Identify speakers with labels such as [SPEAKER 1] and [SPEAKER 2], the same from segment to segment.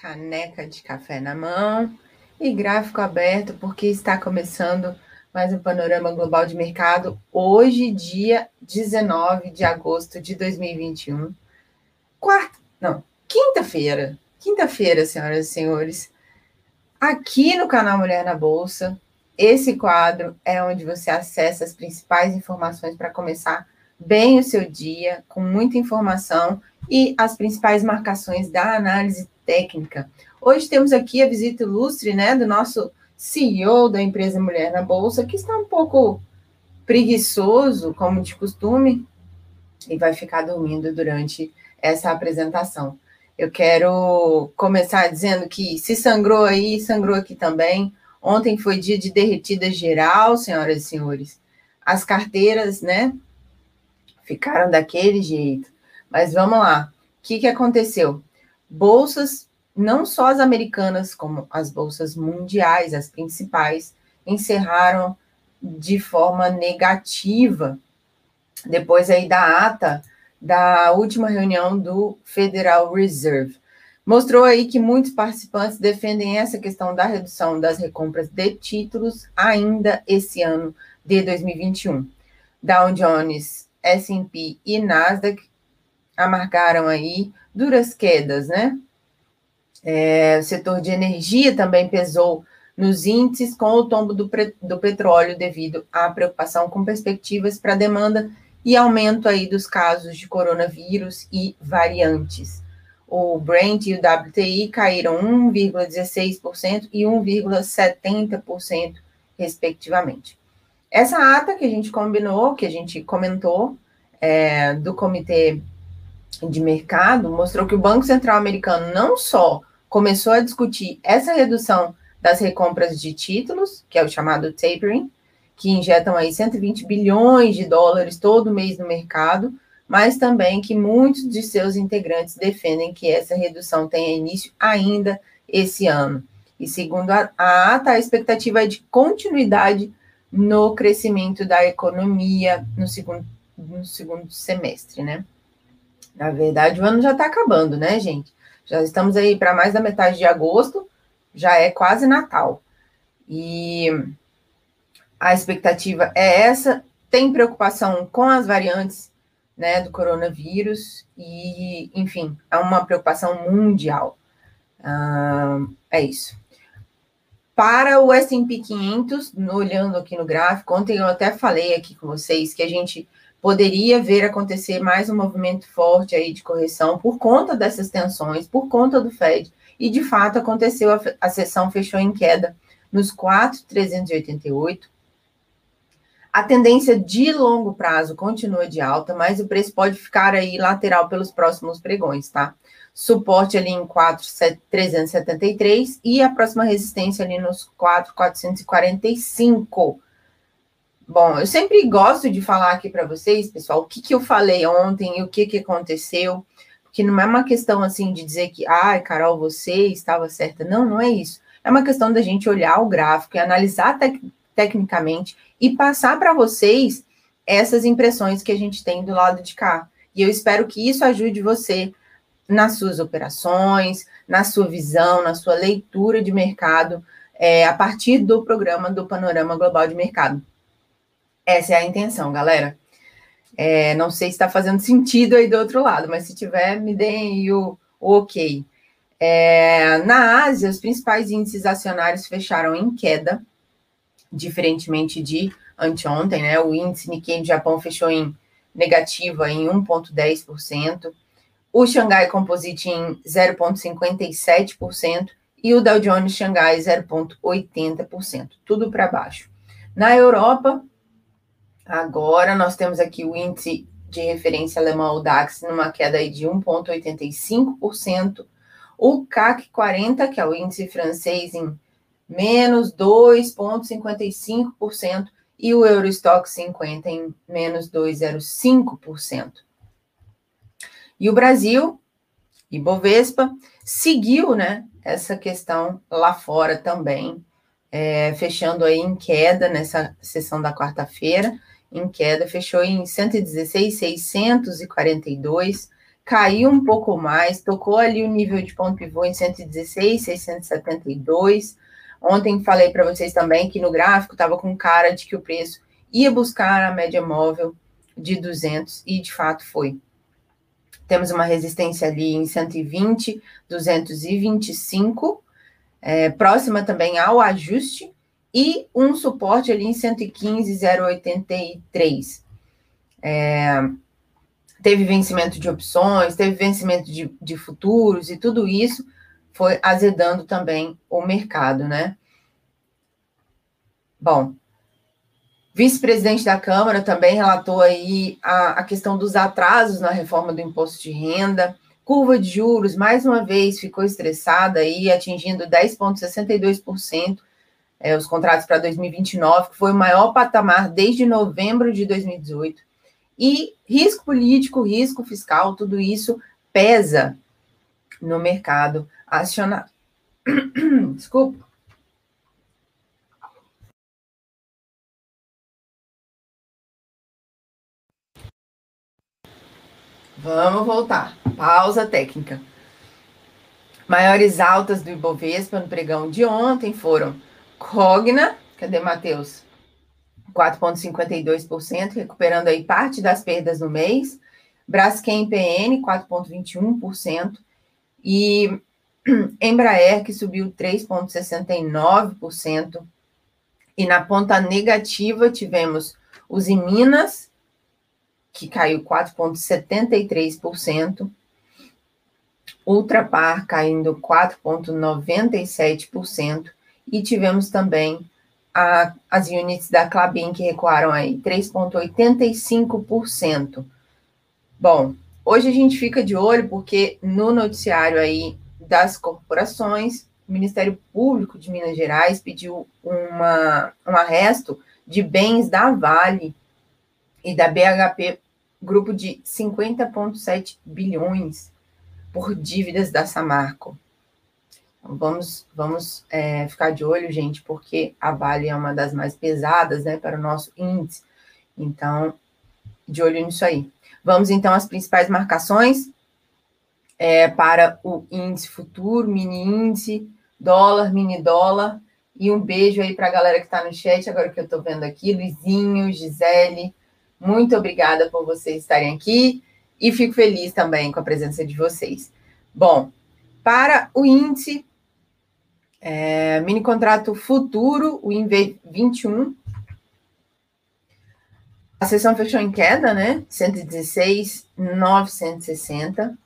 [SPEAKER 1] caneca de café na mão e gráfico aberto, porque está começando mais um panorama global de mercado hoje, dia 19 de agosto de 2021. Quarta, não, quinta-feira. Quinta-feira, senhoras e senhores. Aqui no canal Mulher na Bolsa, esse quadro é onde você acessa as principais informações para começar bem o seu dia, com muita informação e as principais marcações da análise técnica. Hoje temos aqui a visita ilustre, né, do nosso CEO da empresa Mulher na Bolsa, que está um pouco preguiçoso, como de costume, e vai ficar dormindo durante essa apresentação. Eu quero começar dizendo que se sangrou aí, sangrou aqui também. Ontem foi dia de derretida geral, senhoras e senhores. As carteiras, né, ficaram daquele jeito. Mas vamos lá. O que, que aconteceu? Bolsas, não só as americanas, como as bolsas mundiais, as principais, encerraram de forma negativa depois aí da ata da última reunião do Federal Reserve. Mostrou aí que muitos participantes defendem essa questão da redução das recompras de títulos ainda esse ano de 2021. Dow Jones, S&P e Nasdaq amargaram aí duras quedas, né? É, o setor de energia também pesou nos índices com o tombo do, do petróleo devido à preocupação com perspectivas para demanda e aumento aí dos casos de coronavírus e variantes. O Brent e o WTI caíram 1,16% e 1,70%, respectivamente. Essa ata que a gente combinou, que a gente comentou, é, do Comitê de Mercado, mostrou que o Banco Central Americano não só começou a discutir essa redução das recompras de títulos, que é o chamado tapering, que injetam aí 120 bilhões de dólares todo mês no mercado, mas também que muitos de seus integrantes defendem que essa redução tenha início ainda esse ano. E segundo a, ata, a expectativa é de continuidade no crescimento da economia no segundo no segundo semestre, né? Na verdade, o ano já está acabando, né, gente? Já estamos aí para mais da metade de agosto, já é quase Natal. E a expectativa é essa. Tem preocupação com as variantes né, do coronavírus, e, enfim, é uma preocupação mundial. Ah, é isso. Para o S&P 500, olhando aqui no gráfico, ontem eu até falei aqui com vocês que a gente poderia ver acontecer mais um movimento forte aí de correção por conta dessas tensões, por conta do Fed. E de fato aconteceu, a, a sessão fechou em queda nos 4,388. A tendência de longo prazo continua de alta, mas o preço pode ficar aí lateral pelos próximos pregões, tá? Suporte ali em 4,373 e a próxima resistência ali nos 4,445. Bom, eu sempre gosto de falar aqui para vocês, pessoal, o que, que eu falei ontem e o que, que aconteceu, porque não é uma questão assim de dizer que, ai, Carol, você estava certa. Não, não é isso. É uma questão da gente olhar o gráfico e analisar tec tecnicamente e passar para vocês essas impressões que a gente tem do lado de cá. E eu espero que isso ajude você nas suas operações, na sua visão, na sua leitura de mercado, é, a partir do programa do Panorama Global de Mercado. Essa é a intenção, galera. É, não sei se está fazendo sentido aí do outro lado, mas se tiver, me deem o, o ok. É, na Ásia, os principais índices acionários fecharam em queda, diferentemente de anteontem, né? O índice Nikkei do Japão fechou em negativa em 1,10%, o Xangai Composite em 0,57% e o Dow Jones Xangai 0,80%, tudo para baixo. Na Europa, Agora nós temos aqui o índice de referência alemão, o DAX, numa queda de 1,85%. O CAC 40, que é o índice francês, em menos 2,55%. E o Eurostock 50 em menos 2,05%. E o Brasil, Ibovespa, seguiu né, essa questão lá fora também, é, fechando aí em queda nessa sessão da quarta-feira em queda, fechou em 116,642, caiu um pouco mais, tocou ali o nível de ponto pivô em 116, 672. Ontem falei para vocês também que no gráfico estava com cara de que o preço ia buscar a média móvel de 200 e de fato foi. Temos uma resistência ali em 120, 225, é, próxima também ao ajuste, e um suporte ali em 115,083. É, teve vencimento de opções, teve vencimento de, de futuros e tudo isso foi azedando também o mercado, né? Bom, vice-presidente da Câmara também relatou aí a, a questão dos atrasos na reforma do imposto de renda, curva de juros, mais uma vez, ficou estressada aí, atingindo 10,62%, é, os contratos para 2029, que foi o maior patamar desde novembro de 2018. E risco político, risco fiscal, tudo isso pesa no mercado acionário. Desculpa. Vamos voltar. Pausa técnica. Maiores altas do Ibovespa no pregão de ontem foram Cogna, cadê Matheus? 4,52%, recuperando aí parte das perdas no mês. Braskem PN, 4,21%. E Embraer, que subiu 3,69%. E na ponta negativa, tivemos os Minas, que caiu 4,73%. Ultrapar caindo 4,97%. E tivemos também a, as units da Clabin que recuaram aí 3,85%. Bom, hoje a gente fica de olho porque no noticiário aí das corporações, o Ministério Público de Minas Gerais pediu uma, um arresto de bens da Vale e da BHP, grupo de 50,7 bilhões por dívidas da Samarco. Vamos, vamos é, ficar de olho, gente, porque a Vale é uma das mais pesadas né, para o nosso índice. Então, de olho nisso aí. Vamos então às principais marcações é, para o índice futuro, mini índice, dólar, mini dólar. E um beijo aí para a galera que está no chat, agora que eu estou vendo aqui, Luizinho, Gisele. Muito obrigada por vocês estarem aqui e fico feliz também com a presença de vocês. Bom, para o índice, é, mini contrato futuro, o INV21. A sessão fechou em queda, né? 116,960.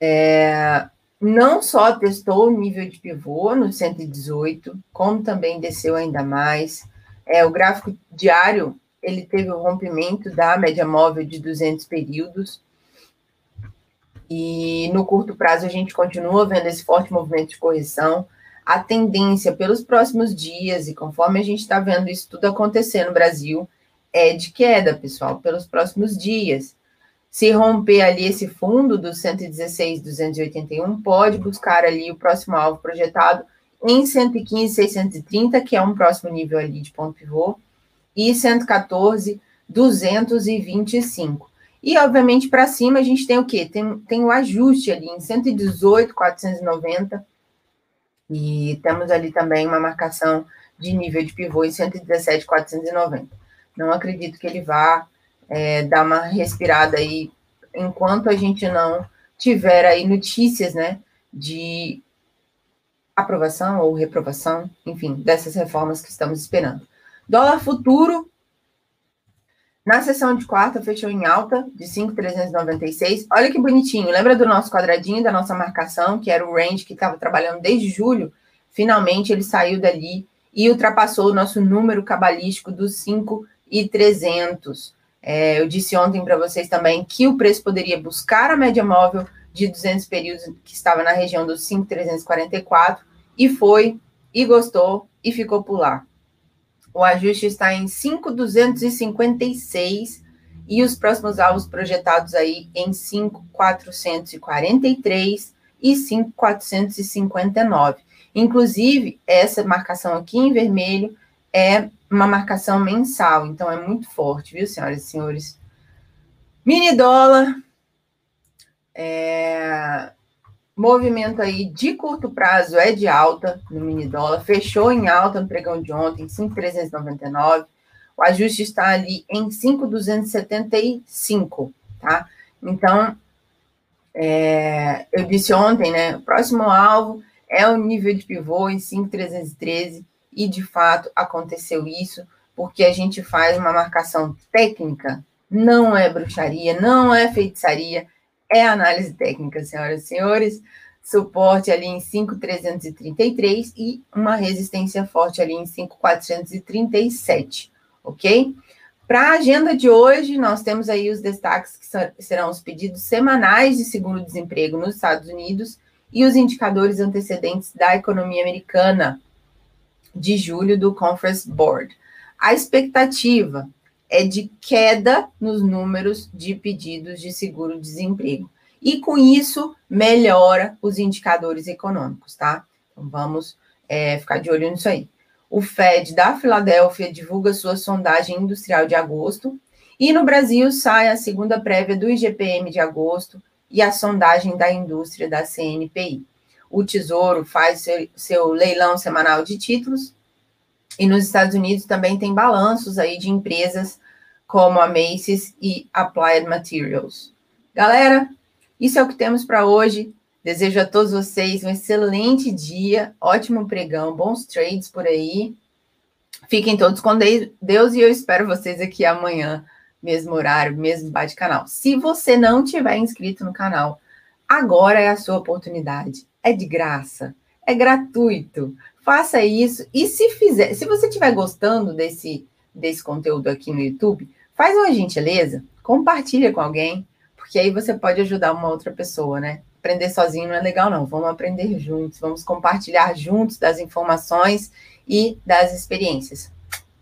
[SPEAKER 1] É, não só testou o nível de pivô no 118, como também desceu ainda mais. É, o gráfico diário, ele teve o rompimento da média móvel de 200 períodos, e no curto prazo a gente continua vendo esse forte movimento de correção. A tendência pelos próximos dias, e conforme a gente está vendo isso tudo acontecer no Brasil, é de queda, pessoal, pelos próximos dias. Se romper ali esse fundo dos 116,281, pode buscar ali o próximo alvo projetado em 115,630, que é um próximo nível ali de ponto pivô, e 114,225. E, obviamente, para cima a gente tem o quê? Tem, tem o ajuste ali em 118,490. E temos ali também uma marcação de nível de pivô em 117,490. Não acredito que ele vá é, dar uma respirada aí enquanto a gente não tiver aí notícias, né, de aprovação ou reprovação, enfim, dessas reformas que estamos esperando. Dólar futuro na sessão de quarta, fechou em alta de 5,396. Olha que bonitinho. Lembra do nosso quadradinho, da nossa marcação, que era o range que estava trabalhando desde julho? Finalmente ele saiu dali e ultrapassou o nosso número cabalístico dos 5,300. É, eu disse ontem para vocês também que o preço poderia buscar a média móvel de 200 períodos que estava na região dos 5,344 e foi, e gostou, e ficou por lá. O ajuste está em 5,256 e os próximos alvos projetados aí em 5,443 e 5,459. Inclusive, essa marcação aqui em vermelho é uma marcação mensal, então é muito forte, viu, senhoras e senhores? Mini dólar, é, movimento aí de curto prazo é de alta no mini dólar, fechou em alta no pregão de ontem, 5,399. O ajuste está ali em 5,275, tá? Então, é, eu disse ontem, né? O próximo alvo é o nível de pivô em 5,313 e de fato aconteceu isso, porque a gente faz uma marcação técnica, não é bruxaria, não é feitiçaria, é análise técnica, senhoras e senhores. Suporte ali em 5,333 e uma resistência forte ali em 5,437, ok? Para a agenda de hoje, nós temos aí os destaques que serão os pedidos semanais de seguro-desemprego nos Estados Unidos e os indicadores antecedentes da economia americana de julho do Conference Board. A expectativa é de queda nos números de pedidos de seguro-desemprego. E com isso, melhora os indicadores econômicos, tá? Então, vamos é, ficar de olho nisso aí. O Fed da Filadélfia divulga sua sondagem industrial de agosto. E no Brasil sai a segunda prévia do IGPM de agosto e a sondagem da indústria da CNPI. O Tesouro faz seu, seu leilão semanal de títulos. E nos Estados Unidos também tem balanços aí de empresas como a Macy's e Applied Materials. Galera, isso é o que temos para hoje. Desejo a todos vocês um excelente dia, ótimo pregão, bons trades por aí. Fiquem todos com Deus e eu espero vocês aqui amanhã, mesmo horário, mesmo bate-canal. Se você não tiver inscrito no canal, agora é a sua oportunidade. É de graça, é gratuito. Faça isso e se fizer, se você estiver gostando desse desse conteúdo aqui no YouTube, faz uma gentileza, compartilha com alguém, porque aí você pode ajudar uma outra pessoa, né? Aprender sozinho não é legal, não. Vamos aprender juntos, vamos compartilhar juntos das informações e das experiências.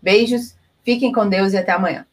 [SPEAKER 1] Beijos, fiquem com Deus e até amanhã.